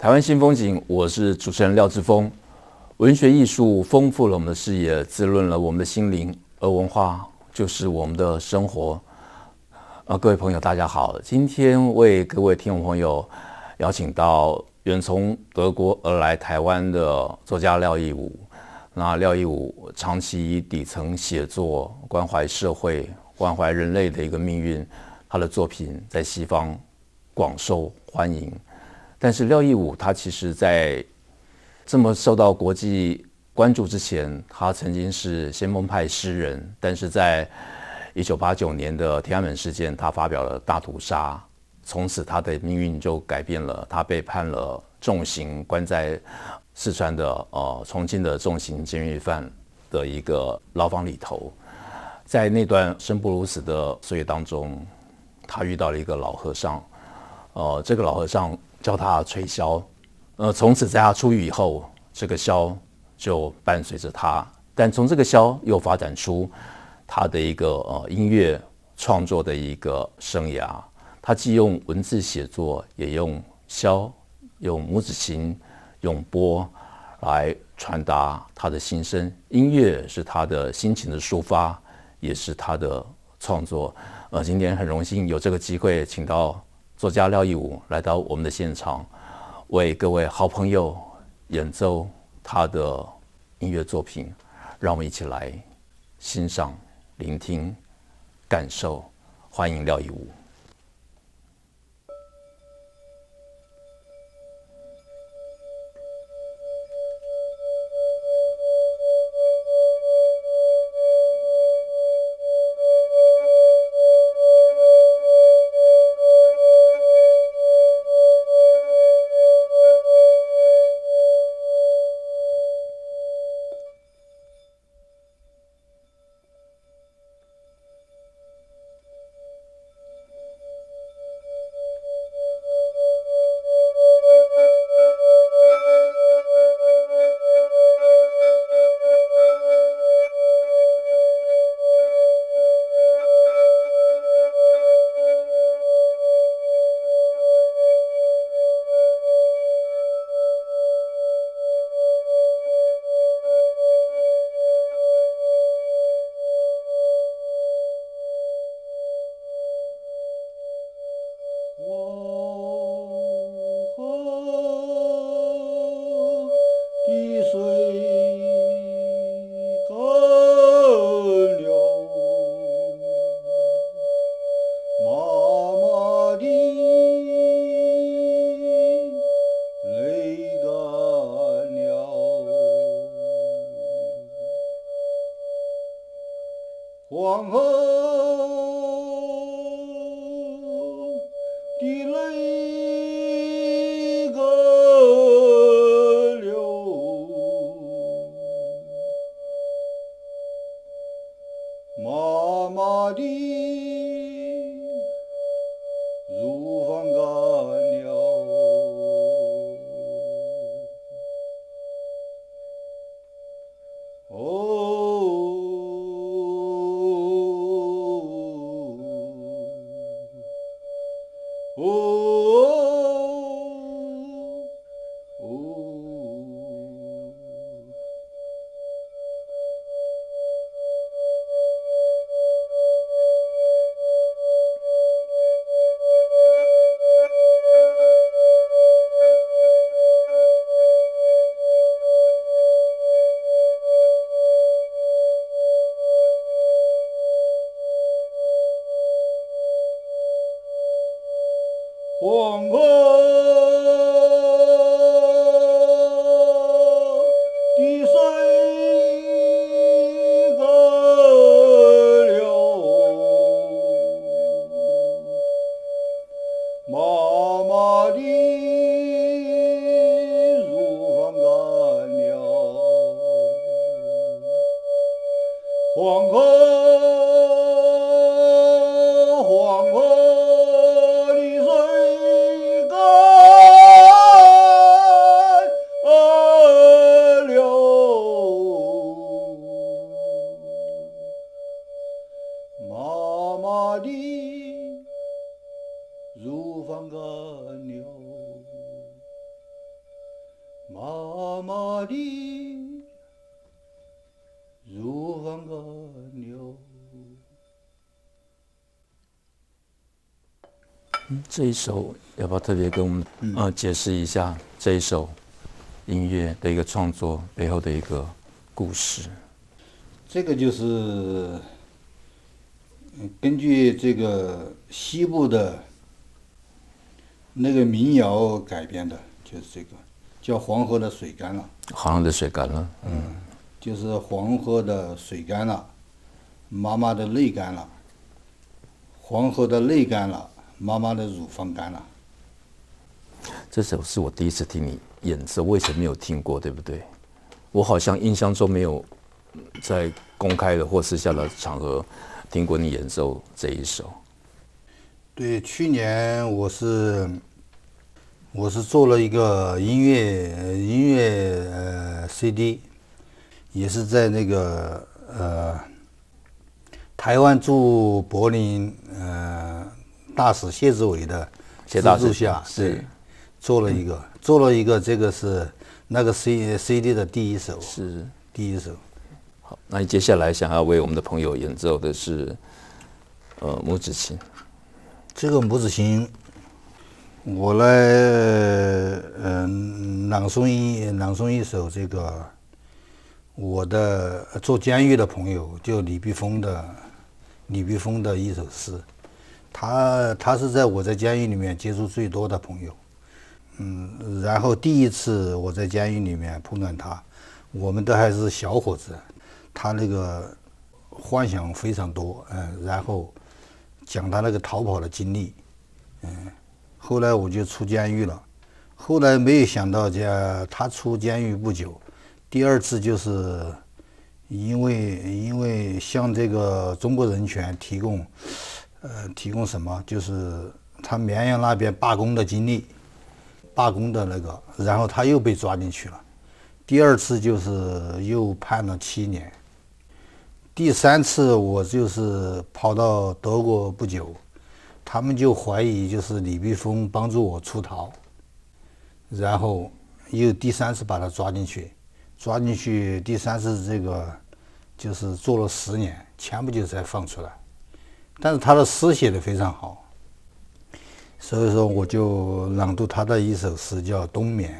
台湾新风景，我是主持人廖志峰。文学艺术丰富了我们的视野，滋润了我们的心灵，而文化就是我们的生活。啊，各位朋友，大家好，今天为各位听众朋友。邀请到远从德国而来台湾的作家廖亦武。那廖亦武长期以底层写作，关怀社会、关怀人类的一个命运，他的作品在西方广受欢迎。但是廖义武他其实在这么受到国际关注之前，他曾经是先锋派诗人。但是在一九八九年的天安门事件，他发表了《大屠杀》。从此，他的命运就改变了。他被判了重刑，关在四川的呃重庆的重刑监狱犯的一个牢房里头。在那段生不如死的岁月当中，他遇到了一个老和尚。呃，这个老和尚教他吹箫。呃，从此在他出狱以后，这个箫就伴随着他。但从这个箫又发展出他的一个呃音乐创作的一个生涯。他既用文字写作，也用箫、用拇指琴、用钵来传达他的心声。音乐是他的心情的抒发，也是他的创作。呃，今天很荣幸有这个机会，请到作家廖一武来到我们的现场，为各位好朋友演奏他的音乐作品。让我们一起来欣赏、聆听、感受。欢迎廖一武。黄河。黄河这一首要不要特别跟我们呃解释一下这一首音乐的一个创作背后的一个故事？这个就是根据这个西部的那个民谣改编的，就是这个叫《黄河的水干了》。黄河的水干了，嗯，就是黄河的水干了，妈妈的泪干了，黄河的泪干了。妈妈的乳房干了。这首是我第一次听你演奏，我以前没有听过，对不对？我好像印象中没有在公开的或私下的场合听过你演奏这一首。对，去年我是我是做了一个音乐音乐呃 CD，也是在那个呃台湾驻柏林呃。大使谢志伟的协助下，是，做了一个，做了一个，这个是那个 C C D 的第一首，是第一首。好，那你接下来想要为我们的朋友演奏的是，呃，拇指琴。这个拇指琴，我来，嗯，朗诵一朗诵一首这个，我的做监狱的朋友，就李碧峰的，李碧峰的一首诗。他他是在我在监狱里面接触最多的朋友，嗯，然后第一次我在监狱里面碰见他，我们都还是小伙子，他那个幻想非常多，嗯，然后讲他那个逃跑的经历，嗯，后来我就出监狱了，后来没有想到，这他出监狱不久，第二次就是因为因为向这个中国人权提供。呃，提供什么？就是他绵阳那边罢工的经历，罢工的那个，然后他又被抓进去了。第二次就是又判了七年。第三次我就是跑到德国不久，他们就怀疑就是李碧峰帮助我出逃，然后又第三次把他抓进去，抓进去第三次这个就是坐了十年，前不久才放出来。但是他的诗写的非常好，所以说我就朗读他的一首诗，叫《冬眠》。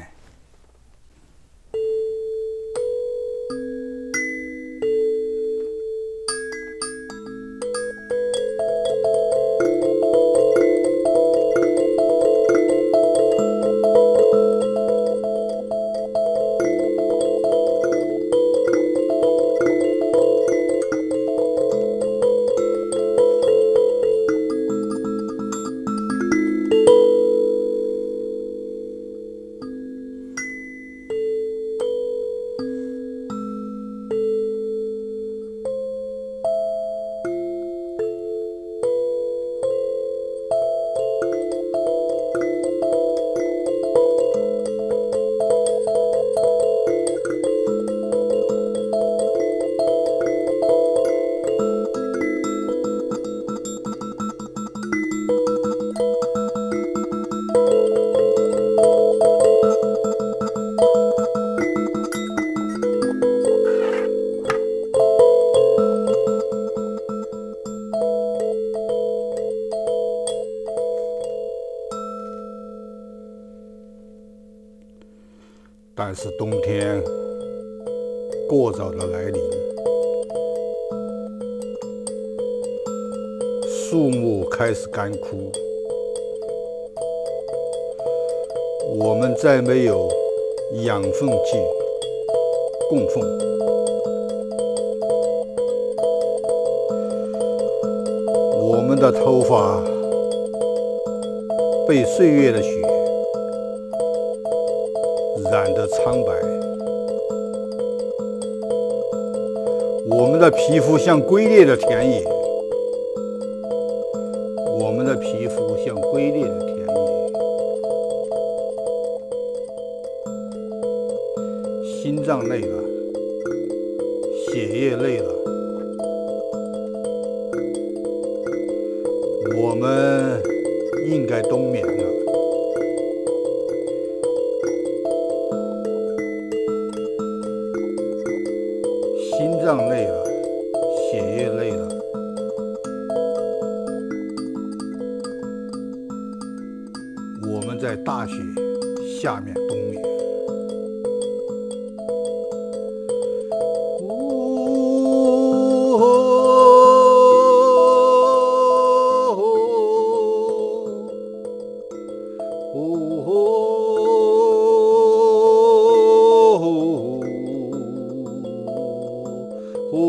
是冬天过早的来临，树木开始干枯，我们再没有养分剂供奉，我们的头发被岁月的雪。苍白，我们的皮肤像龟裂的田野，我们的皮肤像龟裂的田野，心脏累了，血液累了，我们应该冬眠了。心脏我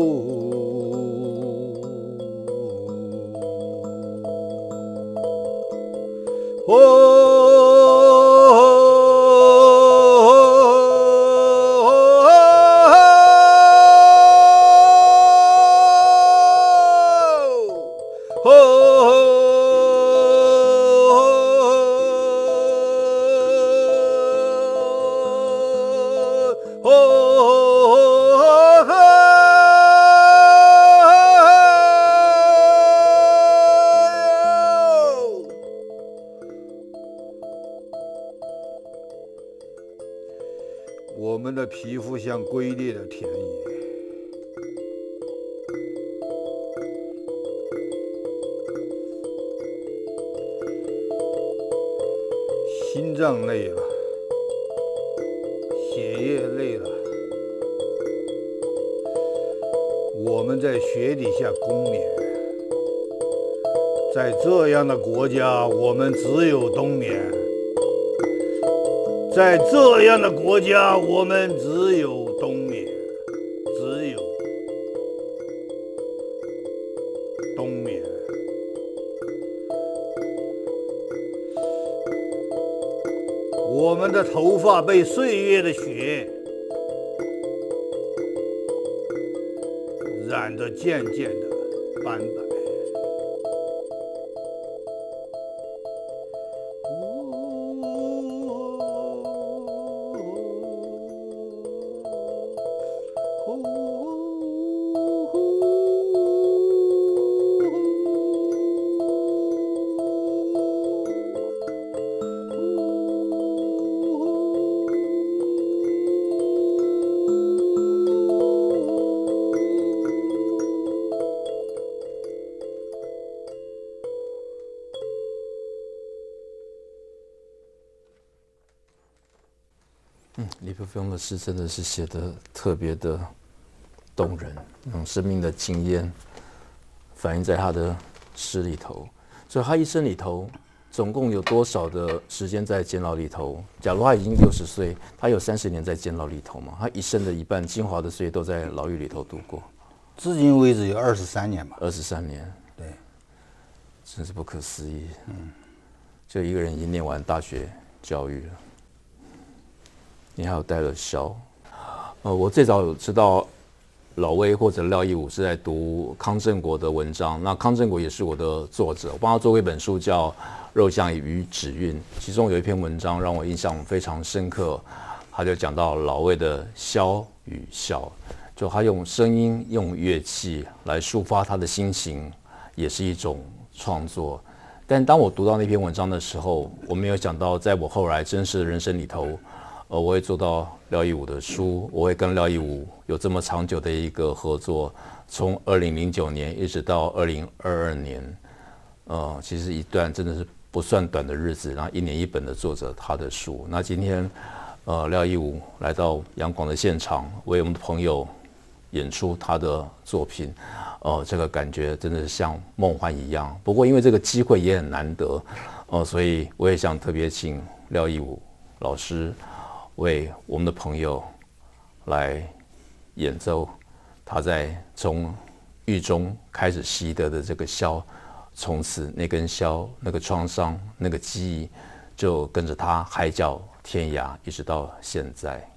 皮肤像龟裂的田野，心脏累了，血液累了，我们在雪底下冬眠。在这样的国家，我们只有冬眠。在这样的国家，我们只有冬眠，只有冬眠。我们的头发被岁月的雪染得渐渐的斑白。李碧峰的诗真的是写的特别的动人，那种生命的经验反映在他的诗里头。所以他一生里头总共有多少的时间在监牢里头？假如他已经六十岁，他有三十年在监牢里头嘛？他一生的一半精华的岁月都在牢狱里头度过。至今为止有二十三年吧。二十三年，对，真是不可思议。嗯，就一个人已经念完大学教育了。你还有带了箫，呃，我最早有知道老魏或者廖亦武是在读康正国的文章，那康正国也是我的作者，我帮他做过一本书叫《肉酱与纸韵》，其中有一篇文章让我印象非常深刻，他就讲到老魏的箫与笑，就他用声音、用乐器来抒发他的心情，也是一种创作。但当我读到那篇文章的时候，我没有想到，在我后来真实的人生里头。呃，我会做到廖一武的书，我会跟廖一武有这么长久的一个合作，从二零零九年一直到二零二二年，呃，其实一段真的是不算短的日子，然后一年一本的作者他的书。那今天，呃，廖一武来到杨广的现场，为我们的朋友演出他的作品，呃，这个感觉真的是像梦幻一样。不过因为这个机会也很难得，呃，所以我也想特别请廖一武老师。为我们的朋友来演奏，他在从狱中开始习得的这个箫，从此那根箫、那个创伤、那个记忆，就跟着他海角天涯，一直到现在。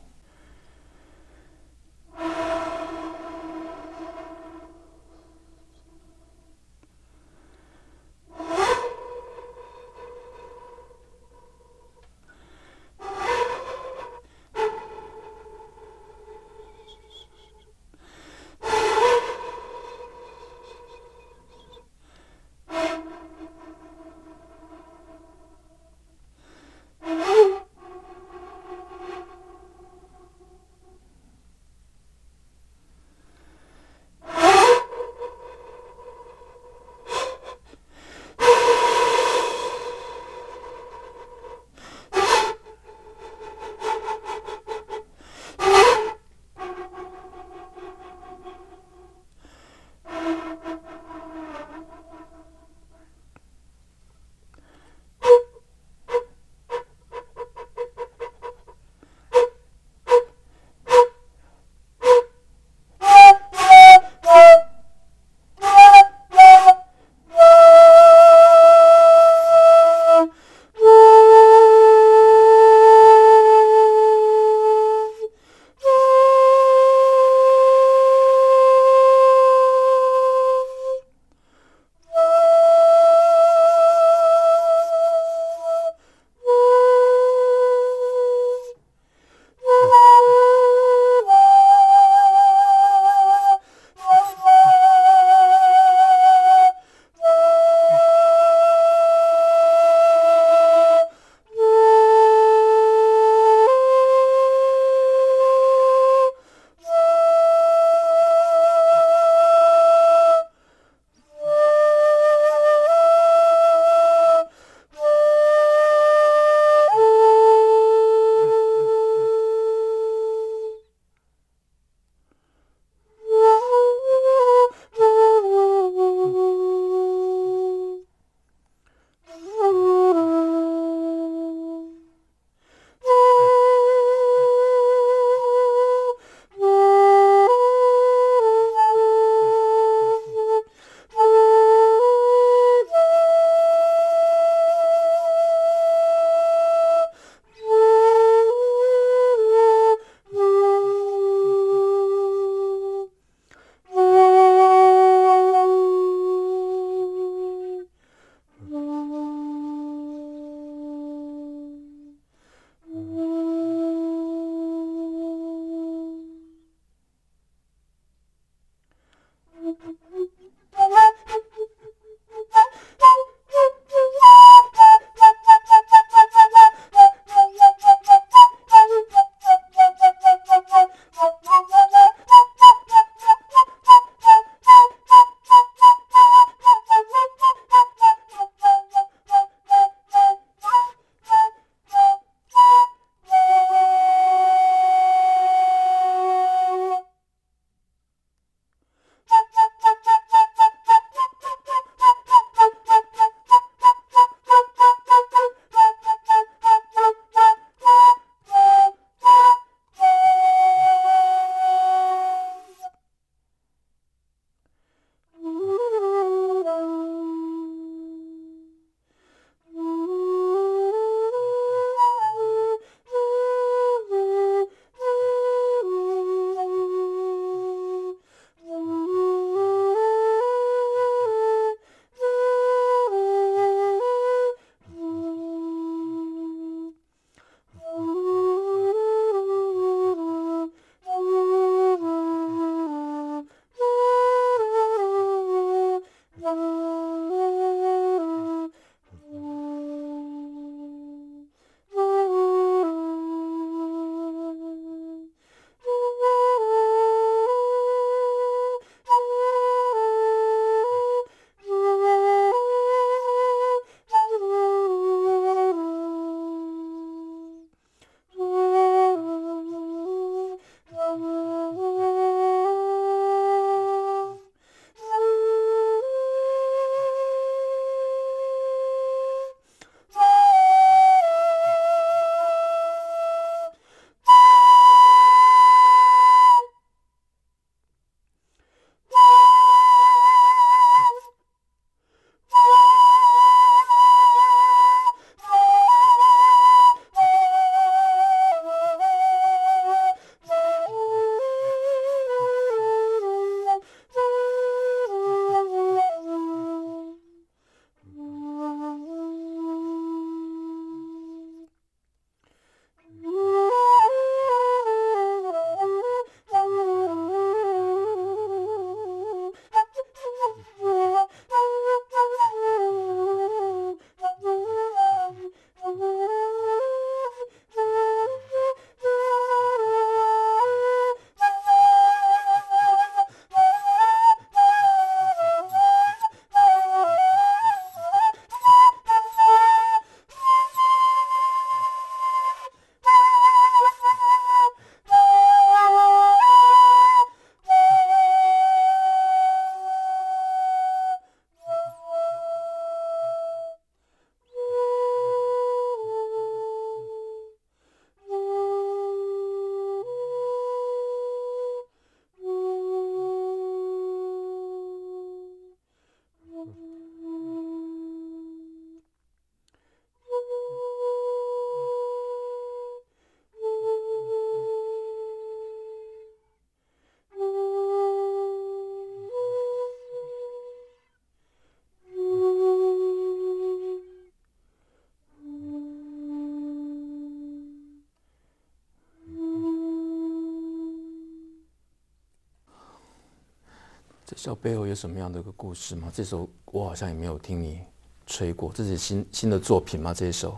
这首背后有什么样的一个故事吗？这首我好像也没有听你吹过，这是新新的作品吗？这一首，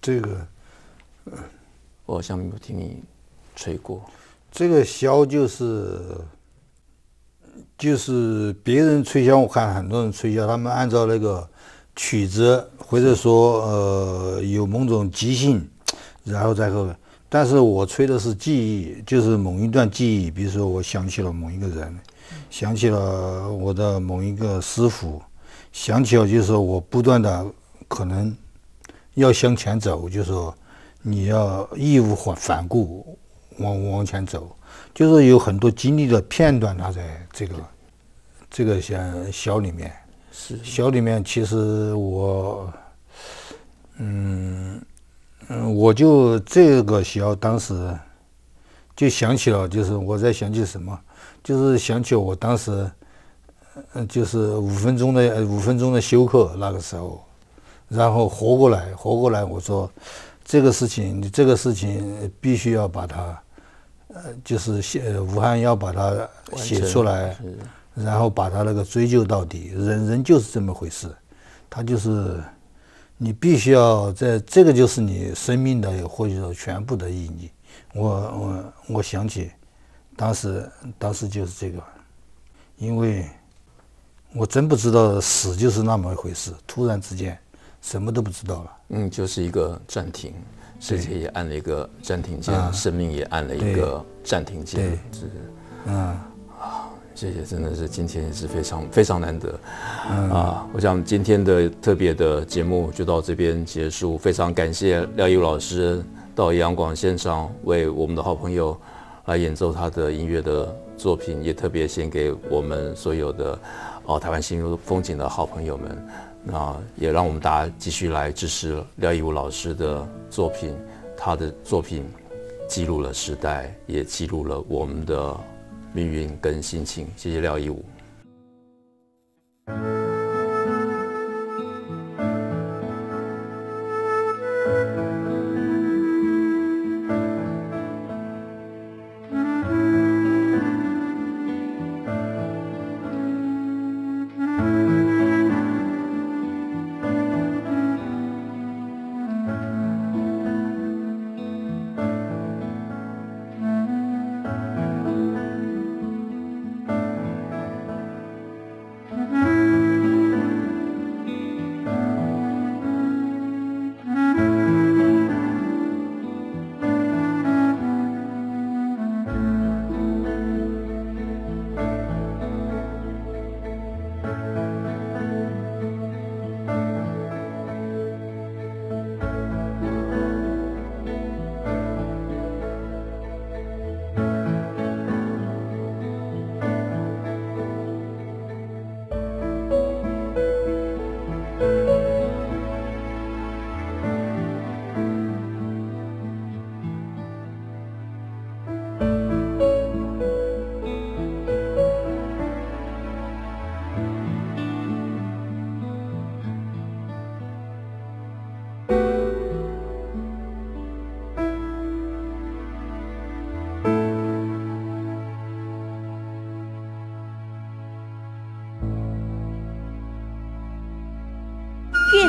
这个，我好像没有听你吹过。这个箫就是，就是别人吹箫，我看很多人吹箫，他们按照那个曲子，或者说呃有某种即兴，然后再后，但是我吹的是记忆，就是某一段记忆，比如说我想起了某一个人，想起了我的某一个师傅，想起了就是说我不断的可能要向前走，就是说你要义无反反顾。往往前走，就是有很多经历的片段，它在这个这个像小里面，是箫里面，其实我，嗯嗯，我就这个校当时就想起了，就是我在想起什么，就是想起我当时，嗯，就是五分钟的五分钟的休克那个时候，然后活过来，活过来，我说这个事情，你这个事情必须要把它。呃，就是写武汉要把它写出来，然后把它那个追究到底。人人就是这么回事，他就是你必须要在这个就是你生命的或者说全部的意义。我我我想起当时当时就是这个，因为我真不知道死就是那么一回事，突然之间什么都不知道了。嗯，就是一个暂停。世界也按了一个暂停键，啊、生命也按了一个暂停键。是，嗯，啊，谢谢，真的是今天也是非常非常难得。啊，我想今天的特别的节目就到这边结束。非常感谢廖义武老师到央广现场为我们的好朋友来演奏他的音乐的作品，也特别献给我们所有的哦、台湾新风景的好朋友们。那也让我们大家继续来支持廖义武老师的作品，他的作品记录了时代，也记录了我们的命运跟心情。谢谢廖一武。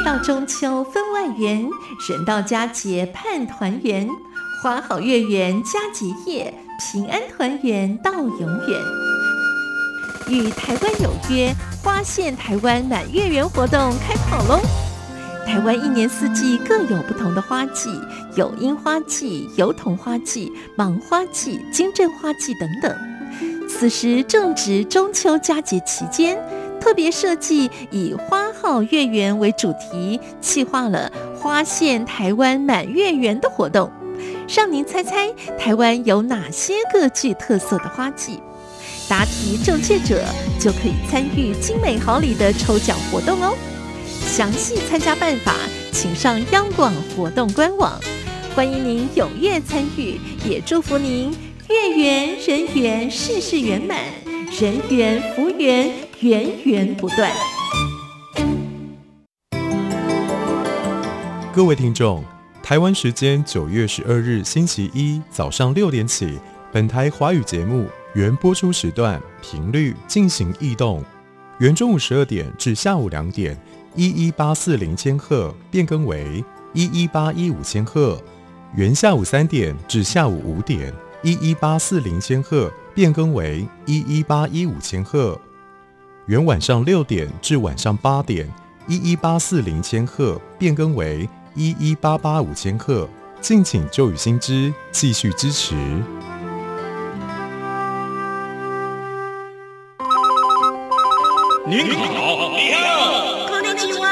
到中秋分外圆，人到佳节盼团圆。花好月圆佳节夜，平安团圆到永远。与台湾有约，花县台湾满月圆活动开跑喽！台湾一年四季各有不同的花季，有樱花季、油桐花季、芒花季、金针花季等等。此时正值中秋佳节期间。特别设计以花好月圆为主题，企划了花献台湾满月圆的活动，让您猜猜台湾有哪些个具特色的花季？答题正确者就可以参与精美好礼的抽奖活动哦！详细参加办法，请上央广活动官网。欢迎您踊跃参与，也祝福您月圆人圆，事事圆满，人圆福圆。源源不断。各位听众，台湾时间九月十二日星期一早上六点起，本台华语节目《原播出时段频率进行异动，原中午十二点至下午两点，一一八四零千赫变更为一一八一五千赫；原下午三点至下午五点，一一八四零千赫变更为一一八一五千赫；原晚上六点至晚上八点，一一八四零千赫变更为一一八八五千赫。敬请旧雨新知继续支持。您好，你好，こんにちは。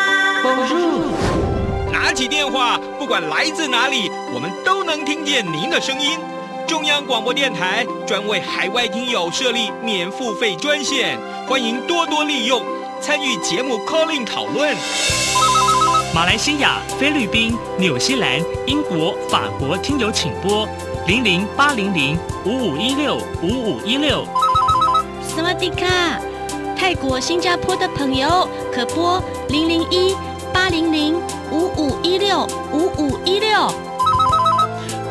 拿起电话，不管来自哪里，我们都能听见您的声音。 中央广播电台专为海外听友设立免付费专线，欢迎多多利用，参与节目 calling 讨论。马来西亚、菲律宾、纽西兰、英国、法国听友请拨零零八零零五五一六五五一六。斯瓦迪卡，泰国、新加坡的朋友可拨零零一八零零五五一六五五一六。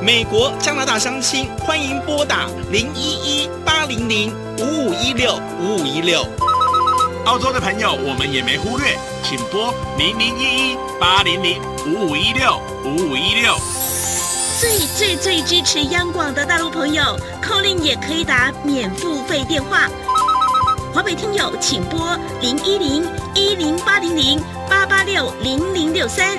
美国、加拿大相亲欢迎拨打零一一八零零五五一六五五一六。澳洲的朋友，我们也没忽略，请拨零零一一八零零五五一六五五一六。最最最支持央广的大陆朋友，call in 也可以打免付费电话。华北听友请拨零一零一零八零零八八六零零六三。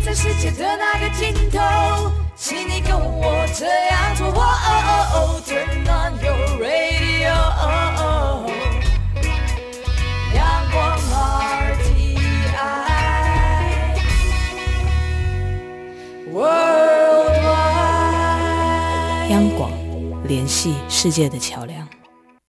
在世界的那个尽头，请你跟我这样做。哦哦哦 Turn on your radio，央广 RTI，Worldwide，央广联系世界的桥梁。